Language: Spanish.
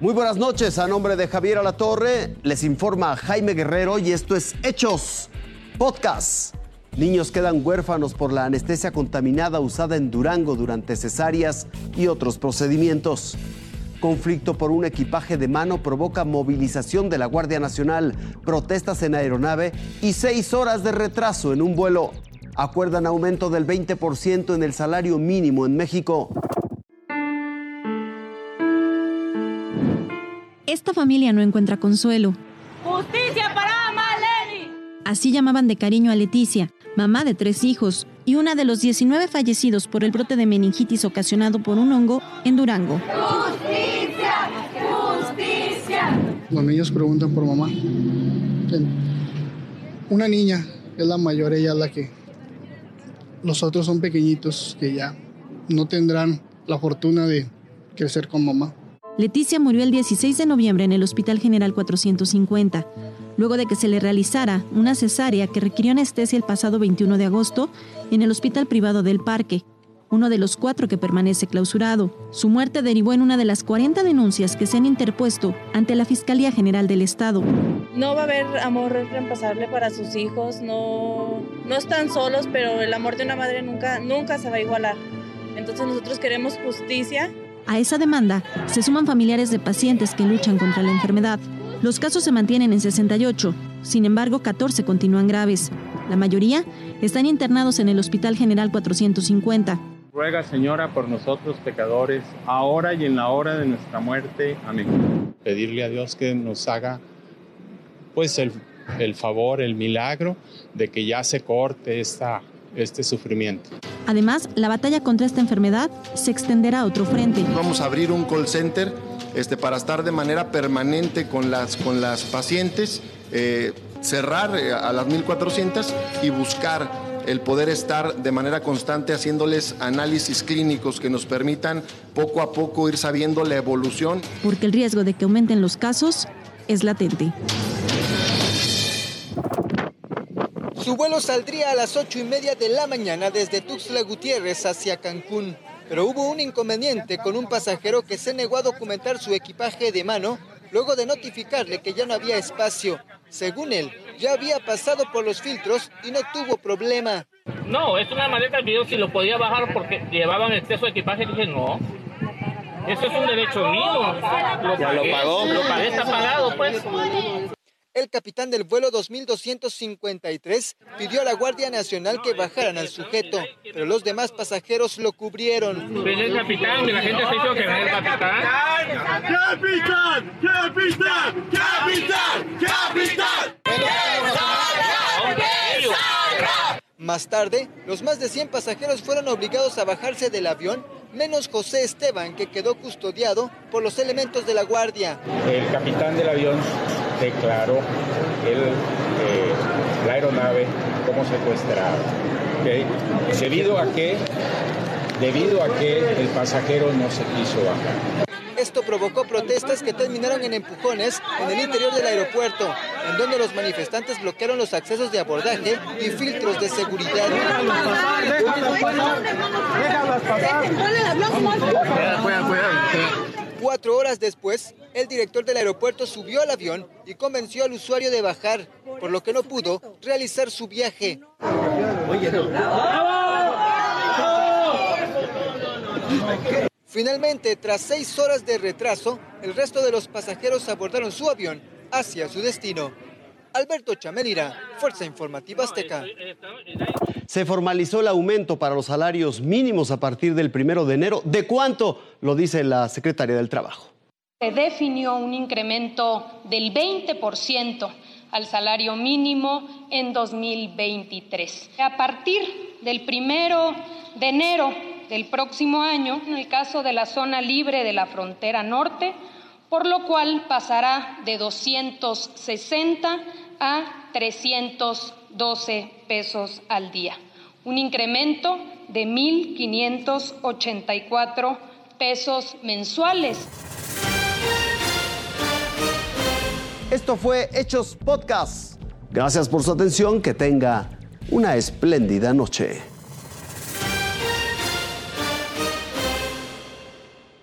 Muy buenas noches, a nombre de Javier Alatorre, les informa Jaime Guerrero y esto es Hechos Podcast. Niños quedan huérfanos por la anestesia contaminada usada en Durango durante cesáreas y otros procedimientos. Conflicto por un equipaje de mano provoca movilización de la Guardia Nacional, protestas en aeronave y seis horas de retraso en un vuelo. Acuerdan aumento del 20% en el salario mínimo en México. Esta familia no encuentra consuelo. ¡Justicia para Maleni! Así llamaban de cariño a Leticia, mamá de tres hijos y una de los 19 fallecidos por el brote de meningitis ocasionado por un hongo en Durango. ¡Justicia! ¡Justicia! Los niños preguntan por mamá. Una niña es la mayor, ella es la que... Los otros son pequeñitos que ya no tendrán la fortuna de crecer con mamá. Leticia murió el 16 de noviembre en el Hospital General 450, luego de que se le realizara una cesárea que requirió anestesia el pasado 21 de agosto en el Hospital Privado del Parque, uno de los cuatro que permanece clausurado. Su muerte derivó en una de las 40 denuncias que se han interpuesto ante la Fiscalía General del Estado. No va a haber amor reemplazable para sus hijos, no, no están solos, pero el amor de una madre nunca, nunca se va a igualar. Entonces nosotros queremos justicia a esa demanda se suman familiares de pacientes que luchan contra la enfermedad. Los casos se mantienen en 68, sin embargo 14 continúan graves. La mayoría están internados en el Hospital General 450. Ruega, Señora, por nosotros pecadores, ahora y en la hora de nuestra muerte. Amén. Pedirle a Dios que nos haga pues el, el favor, el milagro de que ya se corte esta, este sufrimiento. Además, la batalla contra esta enfermedad se extenderá a otro frente. Vamos a abrir un call center este, para estar de manera permanente con las, con las pacientes, eh, cerrar eh, a las 1400 y buscar el poder estar de manera constante haciéndoles análisis clínicos que nos permitan poco a poco ir sabiendo la evolución. Porque el riesgo de que aumenten los casos es latente. Su vuelo saldría a las ocho y media de la mañana desde Tuxtla Gutiérrez hacia Cancún, pero hubo un inconveniente con un pasajero que se negó a documentar su equipaje de mano luego de notificarle que ya no había espacio. Según él, ya había pasado por los filtros y no tuvo problema. No, es una maleta el video si lo podía bajar porque llevaban exceso de equipaje. Dije, no, eso es un derecho mío. Lo ya lo pagó. Lo pagué, está pagado, pues. El capitán del vuelo 2253 pidió a la Guardia Nacional que bajaran al sujeto, pero los demás pasajeros lo cubrieron. el capitán, la gente se hizo que el capitán. ¡Capitán! ¡Capitán! ¡Capitán! ¡Capitán! Más tarde, los más de 100 pasajeros fueron obligados a bajarse del avión, menos José Esteban, que quedó custodiado por los elementos de la Guardia. El capitán del avión declaró el, eh, la aeronave como secuestrada. Debido a que debido a que el pasajero no se quiso bajar. Esto provocó protestas que terminaron en empujones en el interior del aeropuerto, en donde los manifestantes bloquearon los accesos de abordaje y filtros de seguridad. Cuatro horas después, el director del aeropuerto subió al avión y convenció al usuario de bajar, por lo que no pudo realizar su viaje. Finalmente, tras seis horas de retraso, el resto de los pasajeros abordaron su avión hacia su destino. Alberto Chamelira, Fuerza Informativa Azteca. Se formalizó el aumento para los salarios mínimos a partir del primero de enero. ¿De cuánto? Lo dice la secretaria del Trabajo. Se definió un incremento del 20% al salario mínimo en 2023. A partir del primero de enero del próximo año, en el caso de la zona libre de la frontera norte, por lo cual pasará de 260 a 312 pesos al día, un incremento de 1.584 pesos mensuales. Esto fue Hechos Podcast. Gracias por su atención, que tenga una espléndida noche.